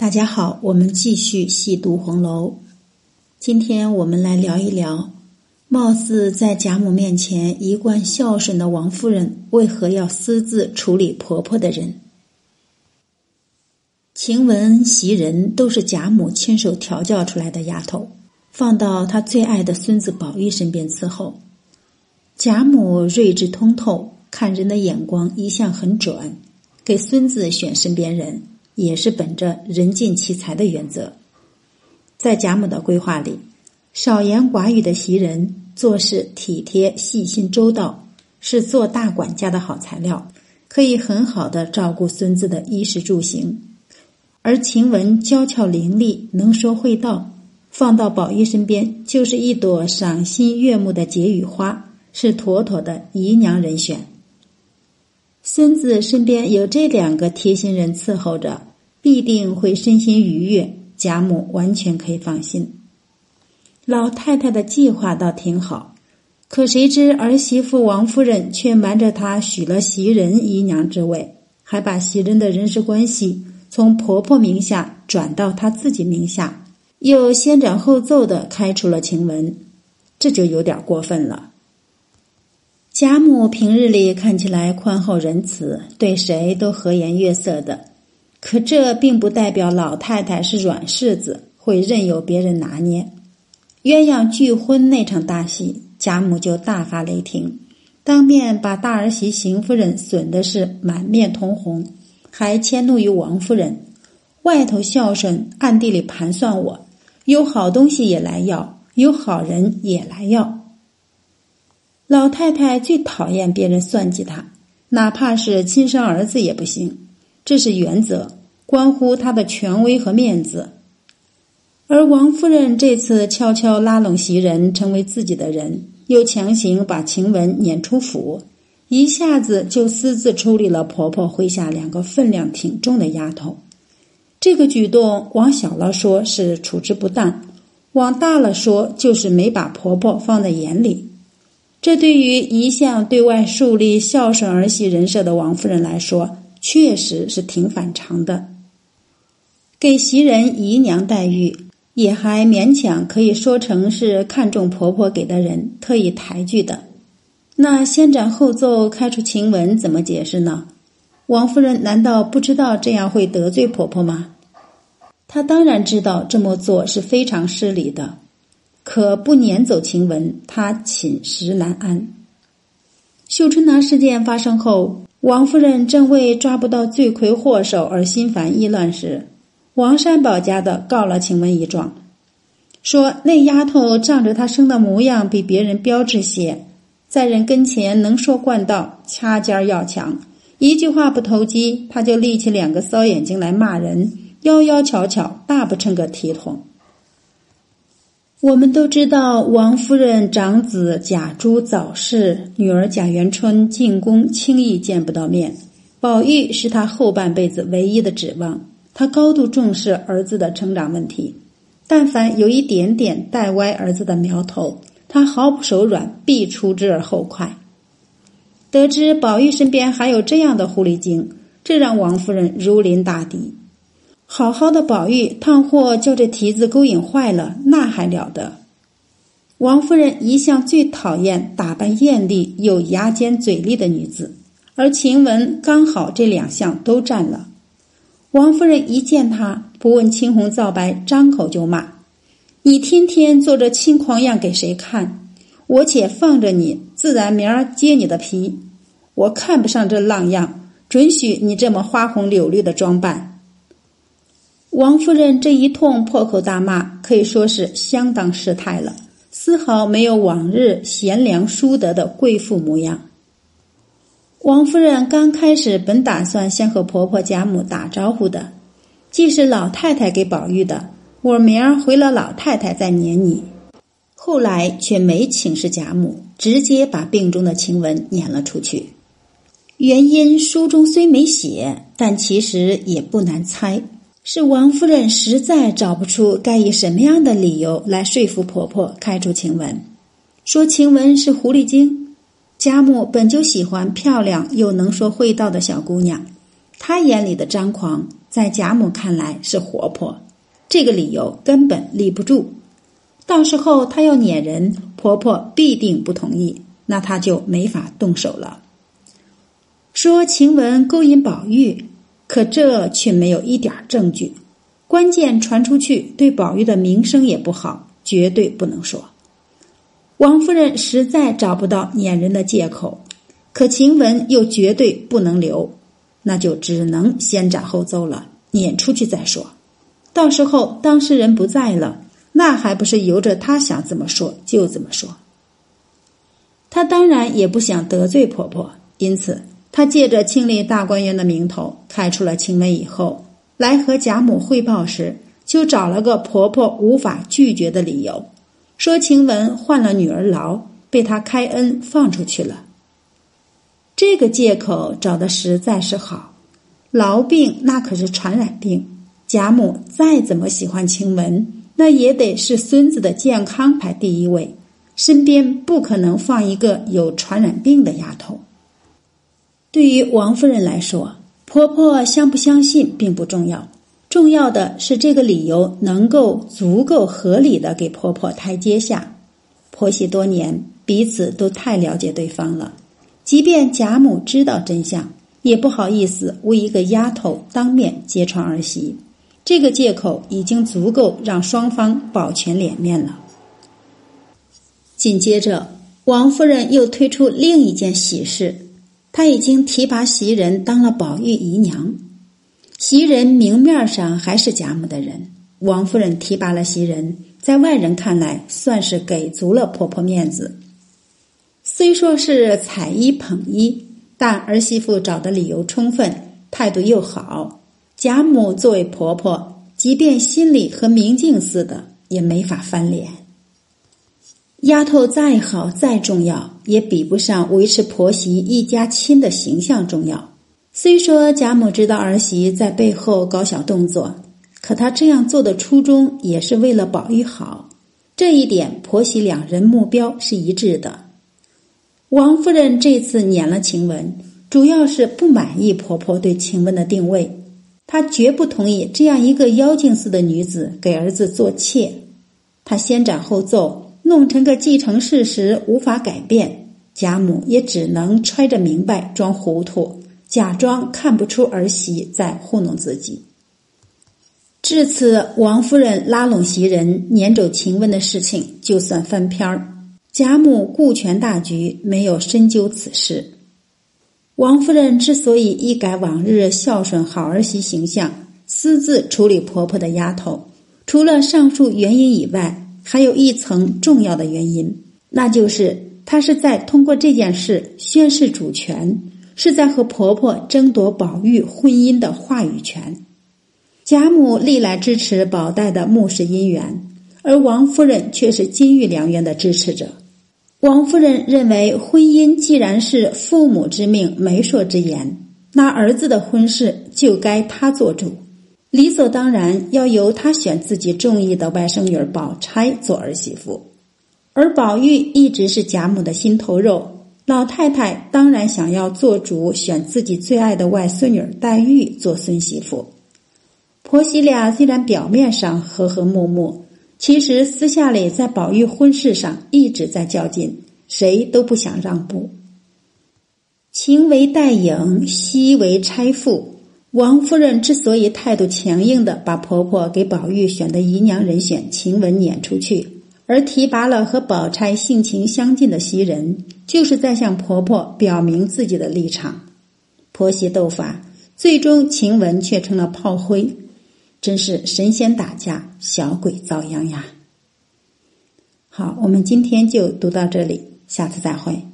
大家好，我们继续细读红楼。今天我们来聊一聊，貌似在贾母面前一贯孝顺的王夫人，为何要私自处理婆婆的人？晴雯、袭人都是贾母亲手调教出来的丫头，放到她最爱的孙子宝玉身边伺候。贾母睿智通透，看人的眼光一向很准，给孙子选身边人。也是本着人尽其才的原则，在贾母的规划里，少言寡语的袭人做事体贴细心周到，是做大管家的好材料，可以很好的照顾孙子的衣食住行。而晴雯娇俏伶俐，能说会道，放到宝玉身边就是一朵赏心悦目的解语花，是妥妥的姨娘人选。孙子身边有这两个贴心人伺候着。必定会身心愉悦，贾母完全可以放心。老太太的计划倒挺好，可谁知儿媳妇王夫人却瞒着她许了袭人姨娘之位，还把袭人的人事关系从婆婆名下转到她自己名下，又先斩后奏的开除了晴雯，这就有点过分了。贾母平日里看起来宽厚仁慈，对谁都和颜悦色的。可这并不代表老太太是软柿子，会任由别人拿捏。鸳鸯拒婚那场大戏，贾母就大发雷霆，当面把大儿媳邢夫人损的是满面通红，还迁怒于王夫人。外头孝顺，暗地里盘算我，有好东西也来要，有好人也来要。老太太最讨厌别人算计她，哪怕是亲生儿子也不行。这是原则，关乎他的权威和面子。而王夫人这次悄悄拉拢袭人成为自己的人，又强行把晴雯撵出府，一下子就私自处理了婆婆麾下两个分量挺重的丫头。这个举动往小了说是处置不当，往大了说就是没把婆婆放在眼里。这对于一向对外树立孝顺儿媳人设的王夫人来说，确实是挺反常的，给袭人姨娘待遇，也还勉强可以说成是看中婆婆给的人，特意抬举的。那先斩后奏开除晴雯，怎么解释呢？王夫人难道不知道这样会得罪婆婆吗？她当然知道这么做是非常失礼的，可不撵走晴雯，她寝食难安。秀春拿事件发生后。王夫人正为抓不到罪魁祸首而心烦意乱时，王善保家的告了晴雯一状，说那丫头仗着她生的模样比别人标致些，在人跟前能说惯道，掐尖要强，一句话不投机，她就立起两个骚眼睛来骂人，妖妖巧巧，大不成个体统。我们都知道，王夫人长子贾珠早逝，女儿贾元春进宫，轻易见不到面。宝玉是她后半辈子唯一的指望，她高度重视儿子的成长问题。但凡有一点点带歪儿子的苗头，她毫不手软，必出之而后快。得知宝玉身边还有这样的狐狸精，这让王夫人如临大敌。好好的宝玉，倘或叫这蹄子勾引坏了，那还了得！王夫人一向最讨厌打扮艳丽又牙尖嘴利的女子，而晴雯刚好这两项都占了。王夫人一见她，不问青红皂白，张口就骂：“你天天做这轻狂样给谁看？我且放着你，自然明儿揭你的皮。我看不上这浪样，准许你这么花红柳绿的装扮。”王夫人这一通破口大骂，可以说是相当失态了，丝毫没有往日贤良淑德的贵妇模样。王夫人刚开始本打算先和婆婆贾母打招呼的，既是老太太给宝玉的，我明儿回了老太太再撵你。后来却没请示贾母，直接把病中的晴雯撵了出去。原因书中虽没写，但其实也不难猜。是王夫人实在找不出该以什么样的理由来说服婆婆开除晴雯，说晴雯是狐狸精。贾母本就喜欢漂亮又能说会道的小姑娘，她眼里的张狂在贾母看来是活泼，这个理由根本立不住。到时候她要撵人，婆婆必定不同意，那她就没法动手了。说晴雯勾引宝玉，可这却没有一点证据。关键传出去，对宝玉的名声也不好，绝对不能说。王夫人实在找不到撵人的借口，可晴雯又绝对不能留，那就只能先斩后奏了，撵出去再说。到时候当事人不在了，那还不是由着他想怎么说就怎么说？她当然也不想得罪婆婆，因此他借着清理大观园的名头，开出了晴雯以后。来和贾母汇报时，就找了个婆婆无法拒绝的理由，说晴雯患了女儿痨，被他开恩放出去了。这个借口找的实在是好，痨病那可是传染病，贾母再怎么喜欢晴雯，那也得是孙子的健康排第一位，身边不可能放一个有传染病的丫头。对于王夫人来说。婆婆相不相信并不重要，重要的是这个理由能够足够合理的给婆婆台阶下。婆媳多年，彼此都太了解对方了，即便贾母知道真相，也不好意思为一个丫头当面揭穿儿媳。这个借口已经足够让双方保全脸面了。紧接着，王夫人又推出另一件喜事。他已经提拔袭人当了宝玉姨娘，袭人明面上还是贾母的人。王夫人提拔了袭人，在外人看来算是给足了婆婆面子。虽说是采衣捧衣，但儿媳妇找的理由充分，态度又好。贾母作为婆婆，即便心里和明镜似的，也没法翻脸。丫头再好再重要，也比不上维持婆媳一家亲的形象重要。虽说贾母知道儿媳在背后搞小动作，可她这样做的初衷也是为了宝玉好。这一点，婆媳两人目标是一致的。王夫人这次撵了晴雯，主要是不满意婆婆对晴雯的定位，她绝不同意这样一个妖精似的女子给儿子做妾。她先斩后奏。弄成个既成事实，无法改变，贾母也只能揣着明白装糊涂，假装看不出儿媳在糊弄自己。至此，王夫人拉拢袭人、撵走晴雯的事情就算翻篇儿。贾母顾全大局，没有深究此事。王夫人之所以一改往日孝顺好儿媳形象，私自处理婆婆的丫头，除了上述原因以外。还有一层重要的原因，那就是她是在通过这件事宣示主权，是在和婆婆争夺宝玉婚姻的话语权。贾母历来支持宝黛的穆氏姻缘，而王夫人却是金玉良缘的支持者。王夫人认为，婚姻既然是父母之命、媒妁之言，那儿子的婚事就该她做主。理所当然要由他选自己中意的外甥女宝钗做儿媳妇，而宝玉一直是贾母的心头肉，老太太当然想要做主，选自己最爱的外孙女黛玉做孙媳妇。婆媳俩虽然表面上和和睦睦，其实私下里在宝玉婚事上一直在较劲，谁都不想让步。情为黛影，惜为钗妇。王夫人之所以态度强硬的把婆婆给宝玉选的姨娘人选晴雯撵出去，而提拔了和宝钗性情相近的袭人，就是在向婆婆表明自己的立场。婆媳斗法，最终晴雯却成了炮灰，真是神仙打架，小鬼遭殃呀！好，我们今天就读到这里，下次再会。